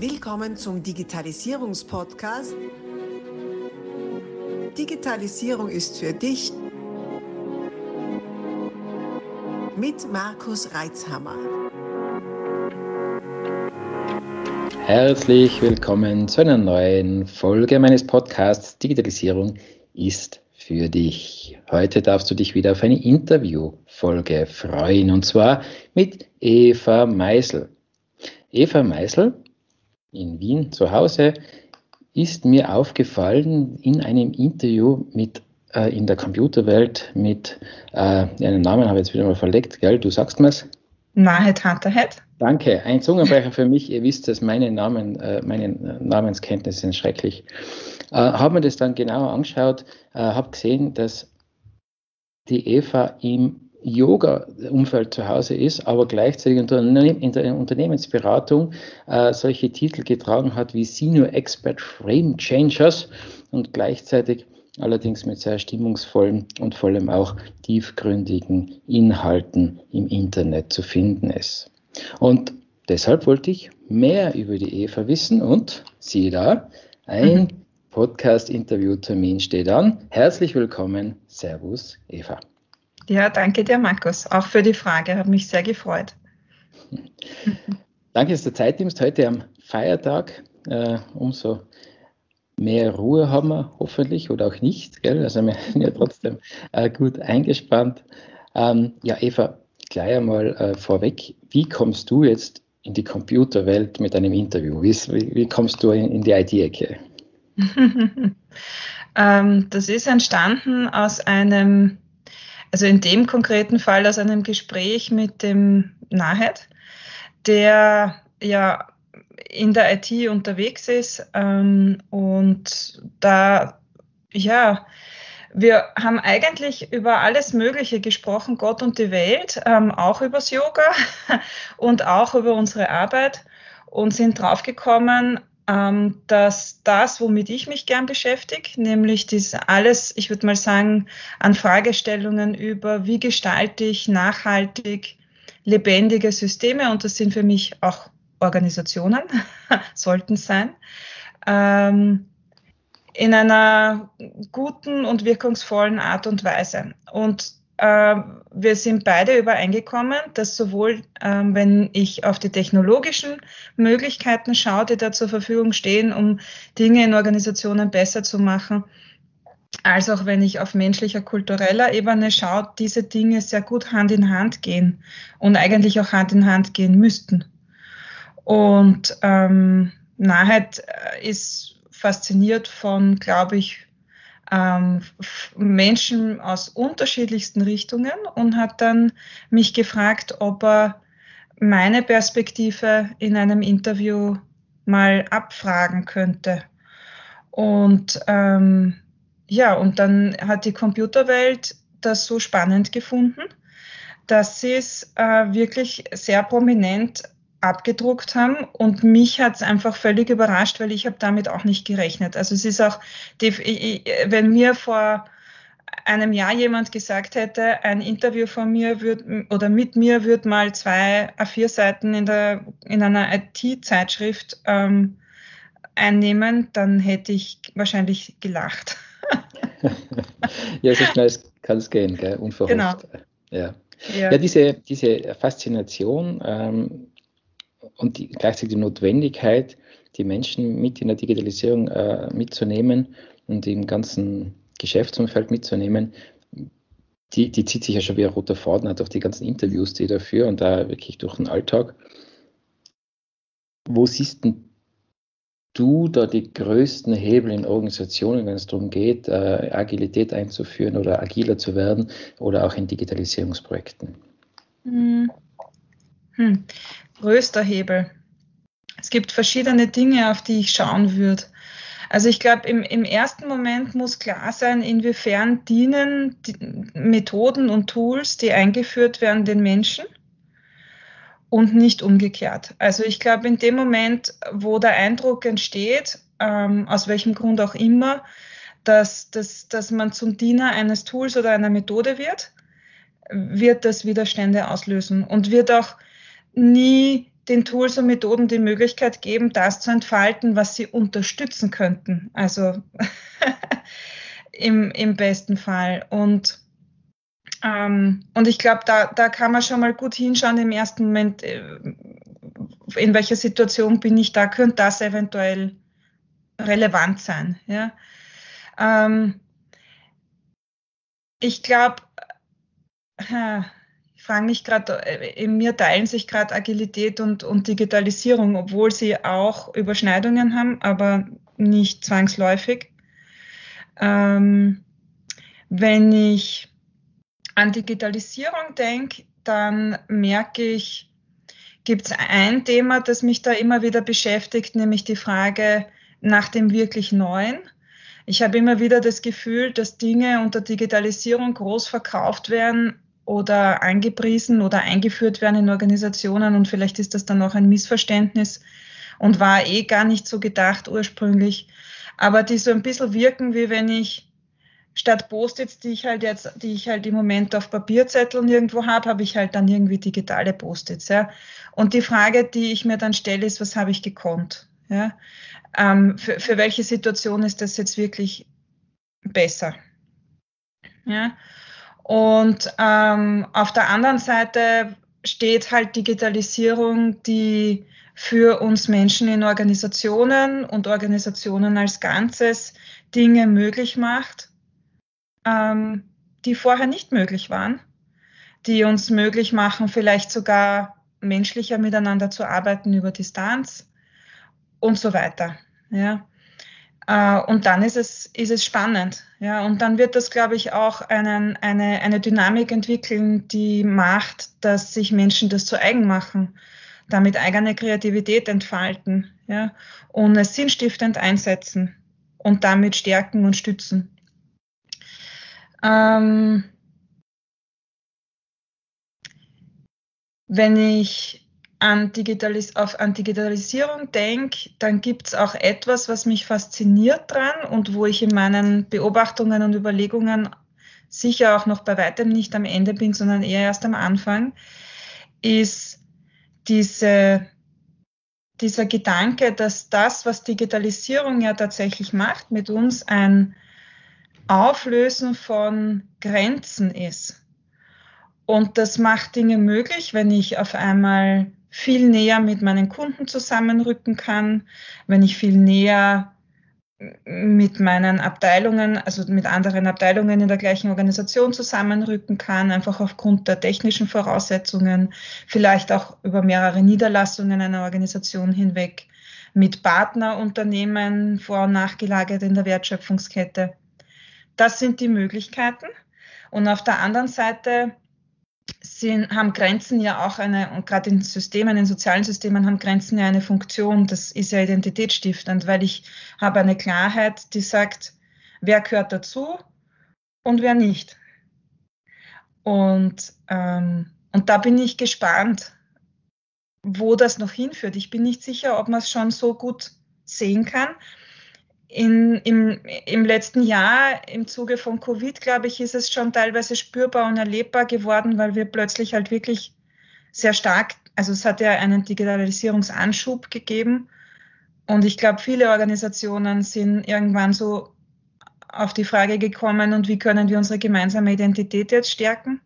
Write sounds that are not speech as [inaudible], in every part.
Willkommen zum Digitalisierungspodcast. Digitalisierung ist für dich mit Markus Reitzhammer. Herzlich willkommen zu einer neuen Folge meines Podcasts Digitalisierung ist für dich. Heute darfst du dich wieder auf eine Interviewfolge freuen und zwar mit Eva Meisel. Eva Meisel in Wien zu Hause ist mir aufgefallen in einem Interview mit äh, in der Computerwelt mit äh, einen Namen habe ich jetzt wieder mal verlegt, gell? Du sagst mir's. Nahed Hatterhead. Danke, ein Zungenbrecher für mich. Ihr wisst, dass meine Namen, äh, meine Namenskenntnisse sind schrecklich. Äh, habe mir das dann genauer angeschaut, äh, habe gesehen, dass die Eva im Yoga-Umfeld zu Hause ist, aber gleichzeitig in der Unternehmensberatung äh, solche Titel getragen hat wie Senior Expert Frame Changers und gleichzeitig allerdings mit sehr stimmungsvollen und vor allem auch tiefgründigen Inhalten im Internet zu finden ist. Und deshalb wollte ich mehr über die Eva wissen und siehe da, ein. [laughs] Podcast-Interview-Termin steht an. Herzlich willkommen. Servus, Eva. Ja, danke dir, Markus, auch für die Frage. Hat mich sehr gefreut. Danke, dass du Zeit nimmst. Heute am Feiertag. Äh, umso mehr Ruhe haben wir hoffentlich oder auch nicht. Gell? Also wir sind ja trotzdem äh, gut eingespannt. Ähm, ja, Eva, gleich einmal äh, vorweg. Wie kommst du jetzt in die Computerwelt mit einem Interview? Wie, wie, wie kommst du in, in die IT-Ecke? [laughs] ähm, das ist entstanden aus einem also in dem konkreten Fall aus einem Gespräch mit dem Nahed, der ja in der IT unterwegs ist ähm, und da, ja, wir haben eigentlich über alles Mögliche gesprochen, Gott und die Welt, ähm, auch übers Yoga [laughs] und auch über unsere Arbeit und sind draufgekommen, ähm, dass das, womit ich mich gern beschäftige, nämlich das alles, ich würde mal sagen, an Fragestellungen über, wie gestalte ich nachhaltig lebendige Systeme, und das sind für mich auch Organisationen, [laughs] sollten sein, ähm, in einer guten und wirkungsvollen Art und Weise. Und wir sind beide übereingekommen, dass sowohl, ähm, wenn ich auf die technologischen Möglichkeiten schaue, die da zur Verfügung stehen, um Dinge in Organisationen besser zu machen, als auch wenn ich auf menschlicher, kultureller Ebene schaue, diese Dinge sehr gut Hand in Hand gehen und eigentlich auch Hand in Hand gehen müssten. Und ähm, Nahheit äh, ist fasziniert von, glaube ich, ähm, Menschen aus unterschiedlichsten Richtungen und hat dann mich gefragt, ob er meine Perspektive in einem Interview mal abfragen könnte. Und ähm, ja, und dann hat die Computerwelt das so spannend gefunden, dass sie es äh, wirklich sehr prominent abgedruckt haben und mich hat es einfach völlig überrascht, weil ich habe damit auch nicht gerechnet. Also es ist auch, wenn mir vor einem Jahr jemand gesagt hätte, ein Interview von mir wird oder mit mir wird mal zwei A4-Seiten in, der, in einer IT-Zeitschrift ähm, einnehmen, dann hätte ich wahrscheinlich gelacht. [laughs] ja, so schnell kann es gehen, gell? unverhofft. Genau. Ja. Ja. ja, diese, diese Faszination ähm, und die, gleichzeitig die Notwendigkeit, die Menschen mit in der Digitalisierung äh, mitzunehmen und im ganzen Geschäftsumfeld mitzunehmen, die, die zieht sich ja schon wie ein roter Faden durch die ganzen Interviews, die dafür und da wirklich durch den Alltag. Wo siehst denn du da die größten Hebel in Organisationen, wenn es darum geht, äh, Agilität einzuführen oder agiler zu werden oder auch in Digitalisierungsprojekten? Hm. Hm größter Hebel. Es gibt verschiedene Dinge, auf die ich schauen würde. Also ich glaube, im, im, ersten Moment muss klar sein, inwiefern dienen Methoden und Tools, die eingeführt werden, den Menschen und nicht umgekehrt. Also ich glaube, in dem Moment, wo der Eindruck entsteht, ähm, aus welchem Grund auch immer, dass, dass, dass man zum Diener eines Tools oder einer Methode wird, wird das Widerstände auslösen und wird auch nie den Tools und Methoden die Möglichkeit geben, das zu entfalten, was sie unterstützen könnten. Also [laughs] im, im besten Fall. Und, ähm, und ich glaube, da, da kann man schon mal gut hinschauen im ersten Moment, äh, in welcher Situation bin ich da, könnte das eventuell relevant sein. Ja? Ähm, ich glaube, ich frage mich gerade, äh, in mir teilen sich gerade Agilität und, und Digitalisierung, obwohl sie auch Überschneidungen haben, aber nicht zwangsläufig. Ähm, wenn ich an Digitalisierung denke, dann merke ich, gibt es ein Thema, das mich da immer wieder beschäftigt, nämlich die Frage nach dem wirklich Neuen. Ich habe immer wieder das Gefühl, dass Dinge unter Digitalisierung groß verkauft werden oder angepriesen oder eingeführt werden in Organisationen und vielleicht ist das dann auch ein Missverständnis und war eh gar nicht so gedacht ursprünglich, aber die so ein bisschen wirken, wie wenn ich statt Post-its, die ich halt jetzt, die ich halt im Moment auf Papierzetteln irgendwo habe, habe ich halt dann irgendwie digitale Post-its. Ja. Und die Frage, die ich mir dann stelle, ist, was habe ich gekonnt? Ja. Ähm, für, für welche Situation ist das jetzt wirklich besser? Ja. Und ähm, auf der anderen Seite steht halt Digitalisierung, die für uns Menschen in Organisationen und Organisationen als Ganzes Dinge möglich macht, ähm, die vorher nicht möglich waren, die uns möglich machen, vielleicht sogar menschlicher miteinander zu arbeiten über Distanz und so weiter. Ja. Äh, und dann ist es, ist es spannend. Ja. Und dann wird das, glaube ich, auch einen, eine, eine Dynamik entwickeln, die macht, dass sich Menschen das zu eigen machen damit eigene Kreativität entfalten ja, und es sinnstiftend einsetzen und damit stärken und stützen. Ähm, wenn ich an, Digitalis auf, an Digitalisierung denke, dann gibt es auch etwas, was mich fasziniert dran und wo ich in meinen Beobachtungen und Überlegungen sicher auch noch bei weitem nicht am Ende bin, sondern eher erst am Anfang, ist diese, dieser Gedanke, dass das, was Digitalisierung ja tatsächlich macht, mit uns ein Auflösen von Grenzen ist. Und das macht Dinge möglich, wenn ich auf einmal viel näher mit meinen Kunden zusammenrücken kann, wenn ich viel näher mit meinen Abteilungen, also mit anderen Abteilungen in der gleichen Organisation zusammenrücken kann, einfach aufgrund der technischen Voraussetzungen, vielleicht auch über mehrere Niederlassungen einer Organisation hinweg, mit Partnerunternehmen vor- und nachgelagert in der Wertschöpfungskette. Das sind die Möglichkeiten. Und auf der anderen Seite sind, haben Grenzen ja auch eine, und gerade in Systemen, in sozialen Systemen haben Grenzen ja eine Funktion, das ist ja identitätsstiftend, weil ich habe eine Klarheit, die sagt, wer gehört dazu und wer nicht. Und, ähm, und da bin ich gespannt, wo das noch hinführt. Ich bin nicht sicher, ob man es schon so gut sehen kann in, im, im letzten Jahr im Zuge von Covid, glaube ich, ist es schon teilweise spürbar und erlebbar geworden, weil wir plötzlich halt wirklich sehr stark, also es hat ja einen Digitalisierungsanschub gegeben. Und ich glaube, viele Organisationen sind irgendwann so auf die Frage gekommen, und wie können wir unsere gemeinsame Identität jetzt stärken?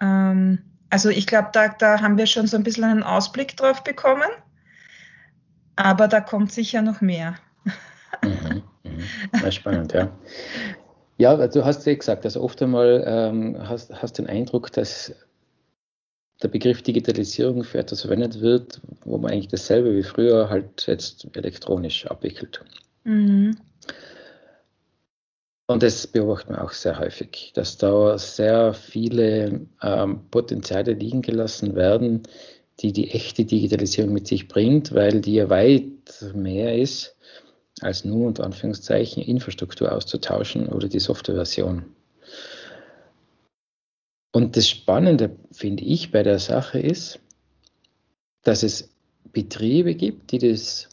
Ähm, also ich glaube, da, da haben wir schon so ein bisschen einen Ausblick drauf bekommen. Aber da kommt sicher noch mehr. [laughs] Mhm. spannend, ja. Ja, du hast ja gesagt, also oft einmal ähm, hast, hast den Eindruck, dass der Begriff Digitalisierung für etwas verwendet wird, wo man eigentlich dasselbe wie früher halt jetzt elektronisch abwickelt. Mhm. Und das beobachten wir auch sehr häufig, dass da sehr viele ähm, Potenziale liegen gelassen werden, die die echte Digitalisierung mit sich bringt, weil die ja weit mehr ist als nur unter Anführungszeichen Infrastruktur auszutauschen oder die Softwareversion. Und das Spannende, finde ich, bei der Sache ist, dass es Betriebe gibt, die das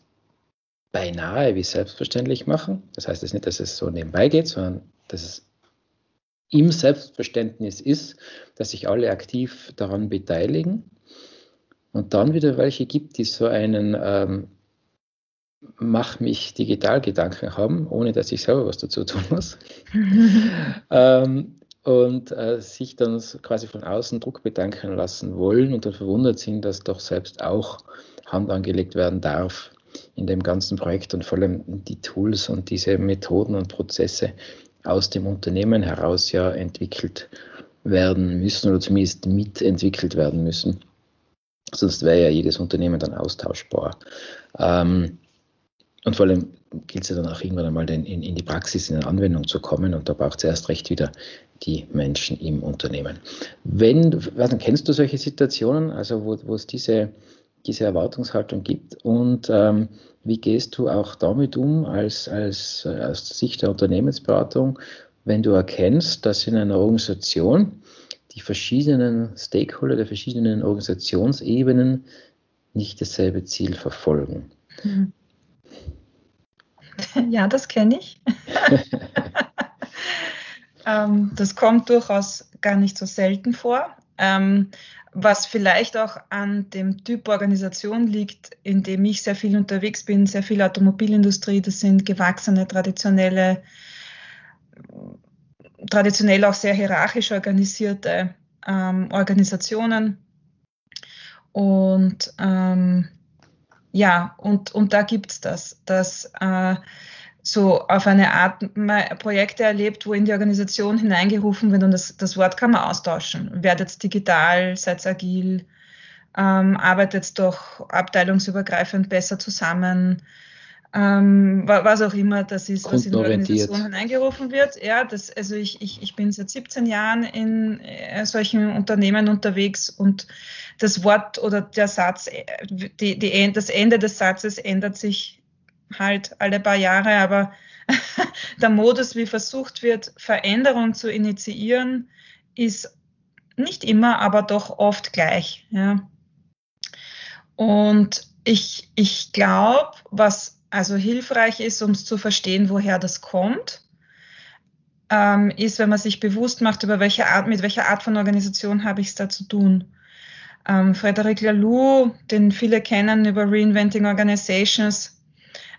beinahe wie selbstverständlich machen. Das heißt jetzt nicht, dass es so nebenbei geht, sondern dass es im Selbstverständnis ist, dass sich alle aktiv daran beteiligen. und dann wieder welche gibt, die so einen ähm, Mach mich digital Gedanken haben, ohne dass ich selber was dazu tun muss. [laughs] ähm, und äh, sich dann quasi von außen Druck bedanken lassen wollen und dann verwundert sind, dass doch selbst auch Hand angelegt werden darf in dem ganzen Projekt und vor allem die Tools und diese Methoden und Prozesse aus dem Unternehmen heraus ja entwickelt werden müssen oder zumindest mitentwickelt werden müssen. Sonst wäre ja jedes Unternehmen dann austauschbar. Ähm, und vor allem gilt es ja dann auch irgendwann einmal in, in, die Praxis, in eine Anwendung zu kommen und da braucht es erst recht wieder die Menschen im Unternehmen. Wenn, also, kennst du solche Situationen, also wo, wo es diese, diese Erwartungshaltung gibt und ähm, wie gehst du auch damit um als, als äh, aus Sicht der Unternehmensberatung, wenn du erkennst, dass in einer Organisation die verschiedenen Stakeholder der verschiedenen Organisationsebenen nicht dasselbe Ziel verfolgen? Mhm. Ja, das kenne ich. [laughs] ähm, das kommt durchaus gar nicht so selten vor. Ähm, was vielleicht auch an dem Typ Organisation liegt, in dem ich sehr viel unterwegs bin, sehr viel Automobilindustrie, das sind gewachsene, traditionelle, traditionell auch sehr hierarchisch organisierte ähm, Organisationen. Und ähm, ja, und, und da gibt's das, dass äh, so auf eine Art Projekte erlebt, wo in die Organisation hineingerufen wird und das, das Wort kann man austauschen. Werdet digital, seid agil, ähm, arbeitet doch abteilungsübergreifend besser zusammen, ähm, was auch immer das ist, was in die Organisation hineingerufen wird. Ja, das, also ich, ich, ich bin seit 17 Jahren in äh, solchen Unternehmen unterwegs und das Wort oder der Satz, äh, die, die, das Ende des Satzes ändert sich halt alle paar Jahre, aber [laughs] der Modus, wie versucht wird, Veränderung zu initiieren, ist nicht immer, aber doch oft gleich. Ja. Und ich, ich glaube, was also hilfreich ist, um zu verstehen, woher das kommt, ähm, ist, wenn man sich bewusst macht, über welche Art, mit welcher Art von Organisation habe ich es da zu tun. Ähm, Frederic Laloux, den viele kennen über Reinventing Organizations,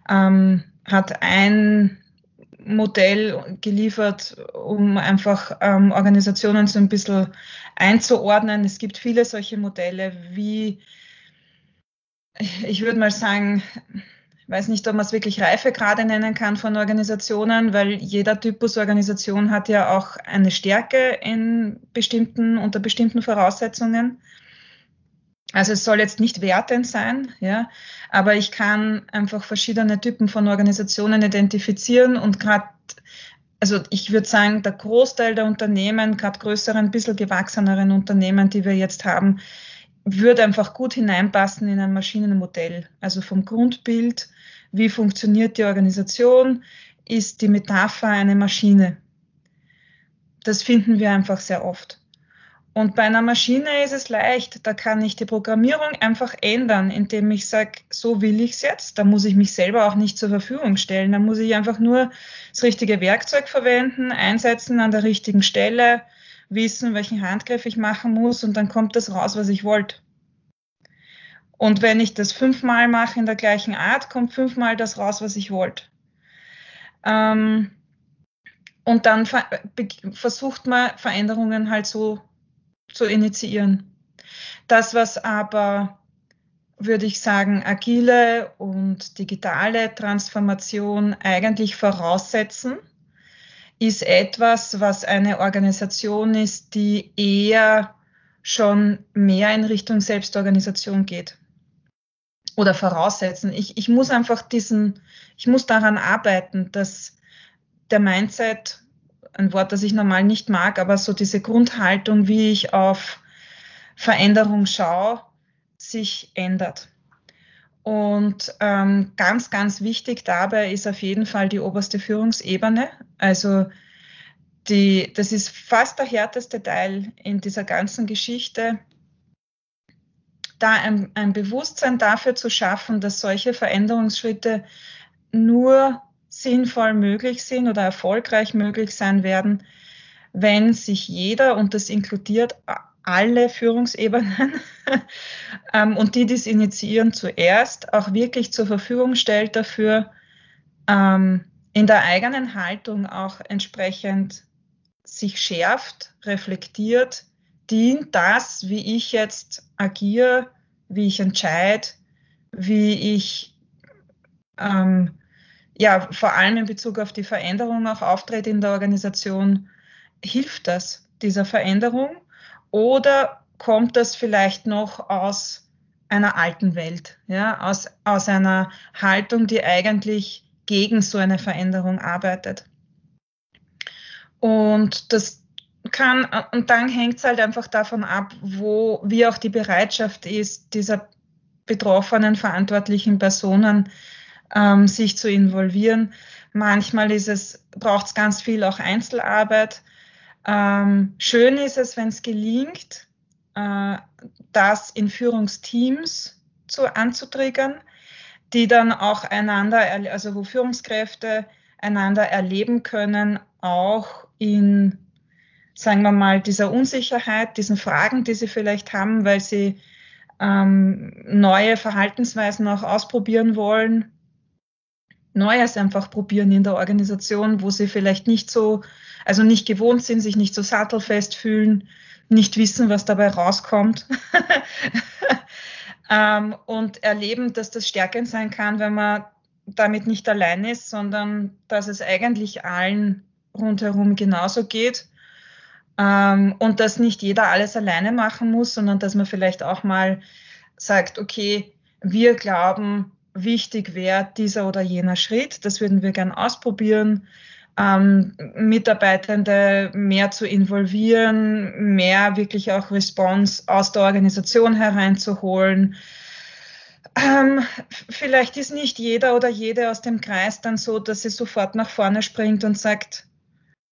ähm, hat ein Modell geliefert, um einfach ähm, Organisationen so ein bisschen einzuordnen. Es gibt viele solche Modelle, wie ich würde mal sagen, weiß nicht, ob man es wirklich Reifegrade nennen kann von Organisationen, weil jeder Typus Organisation hat ja auch eine Stärke in bestimmten, unter bestimmten Voraussetzungen. Also es soll jetzt nicht wertend sein, ja, aber ich kann einfach verschiedene Typen von Organisationen identifizieren und gerade, also ich würde sagen, der Großteil der Unternehmen, gerade größeren, bisschen gewachseneren Unternehmen, die wir jetzt haben, würde einfach gut hineinpassen in ein Maschinenmodell. Also vom Grundbild, wie funktioniert die Organisation, ist die Metapher eine Maschine. Das finden wir einfach sehr oft. Und bei einer Maschine ist es leicht, da kann ich die Programmierung einfach ändern, indem ich sage, so will ich es jetzt. Da muss ich mich selber auch nicht zur Verfügung stellen. Da muss ich einfach nur das richtige Werkzeug verwenden, einsetzen an der richtigen Stelle, wissen, welchen Handgriff ich machen muss und dann kommt das raus, was ich wollte. Und wenn ich das fünfmal mache in der gleichen Art, kommt fünfmal das raus, was ich wollte. Ähm, und dann versucht man Veränderungen halt so zu initiieren. Das, was aber, würde ich sagen, agile und digitale Transformation eigentlich voraussetzen, ist etwas, was eine Organisation ist, die eher schon mehr in Richtung Selbstorganisation geht. Oder voraussetzen. Ich, ich muss einfach diesen, ich muss daran arbeiten, dass der Mindset ein Wort, das ich normal nicht mag, aber so diese Grundhaltung, wie ich auf Veränderung schaue, sich ändert. Und ähm, ganz, ganz wichtig dabei ist auf jeden Fall die oberste Führungsebene. Also die, das ist fast der härteste Teil in dieser ganzen Geschichte, da ein, ein Bewusstsein dafür zu schaffen, dass solche Veränderungsschritte nur sinnvoll möglich sind oder erfolgreich möglich sein werden, wenn sich jeder, und das inkludiert alle Führungsebenen [laughs] ähm, und die, die es initiieren, zuerst auch wirklich zur Verfügung stellt dafür, ähm, in der eigenen Haltung auch entsprechend sich schärft, reflektiert, dient das, wie ich jetzt agiere, wie ich entscheide, wie ich ähm, ja vor allem in Bezug auf die Veränderung auch auftrete in der Organisation, hilft das dieser Veränderung oder kommt das vielleicht noch aus einer alten Welt, ja, aus, aus einer Haltung, die eigentlich gegen so eine Veränderung arbeitet. Und das kann, und dann hängt es halt einfach davon ab, wo, wie auch die Bereitschaft ist, dieser betroffenen verantwortlichen Personen ähm, sich zu involvieren. Manchmal ist es, braucht es ganz viel auch Einzelarbeit. Ähm, schön ist es, wenn es gelingt, äh, das in Führungsteams zu, anzutriggern, die dann auch einander, also wo Führungskräfte einander erleben können, auch in, sagen wir mal, dieser Unsicherheit, diesen Fragen, die sie vielleicht haben, weil sie ähm, neue Verhaltensweisen auch ausprobieren wollen, Neues einfach probieren in der Organisation, wo sie vielleicht nicht so, also nicht gewohnt sind, sich nicht so sattelfest fühlen, nicht wissen, was dabei rauskommt. [laughs] ähm, und erleben, dass das stärkend sein kann, wenn man damit nicht allein ist, sondern dass es eigentlich allen rundherum genauso geht. Ähm, und dass nicht jeder alles alleine machen muss, sondern dass man vielleicht auch mal sagt, okay, wir glauben, wichtig wäre dieser oder jener Schritt. Das würden wir gern ausprobieren. Ähm, Mitarbeitende mehr zu involvieren, mehr wirklich auch Response aus der Organisation hereinzuholen. Ähm, vielleicht ist nicht jeder oder jede aus dem Kreis dann so, dass sie sofort nach vorne springt und sagt,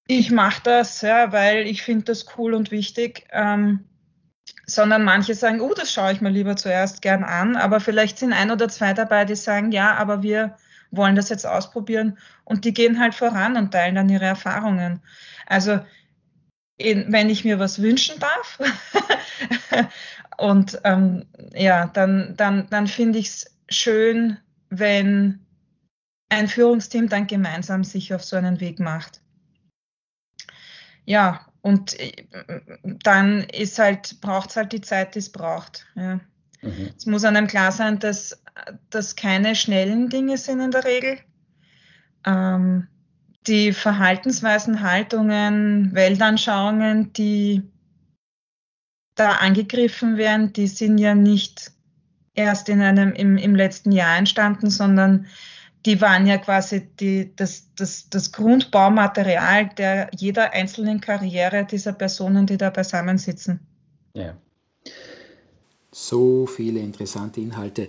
ich mache das, ja, weil ich finde das cool und wichtig. Ähm, sondern manche sagen, oh, das schaue ich mir lieber zuerst gern an, aber vielleicht sind ein oder zwei dabei, die sagen, ja, aber wir wollen das jetzt ausprobieren und die gehen halt voran und teilen dann ihre Erfahrungen. Also in, wenn ich mir was wünschen darf [laughs] und ähm, ja, dann, dann, dann finde ich es schön, wenn ein Führungsteam dann gemeinsam sich auf so einen Weg macht. Ja, und äh, dann ist halt, braucht es halt die Zeit, die es braucht. Ja. Mhm. Es muss einem klar sein, dass das keine schnellen Dinge sind in der Regel. Ähm, die Verhaltensweisen, Haltungen, Weltanschauungen, die da angegriffen werden, die sind ja nicht erst in einem, im, im letzten Jahr entstanden, sondern die waren ja quasi die, das, das, das Grundbaumaterial der jeder einzelnen Karriere dieser Personen, die da beisammensitzen. Ja. So viele interessante Inhalte.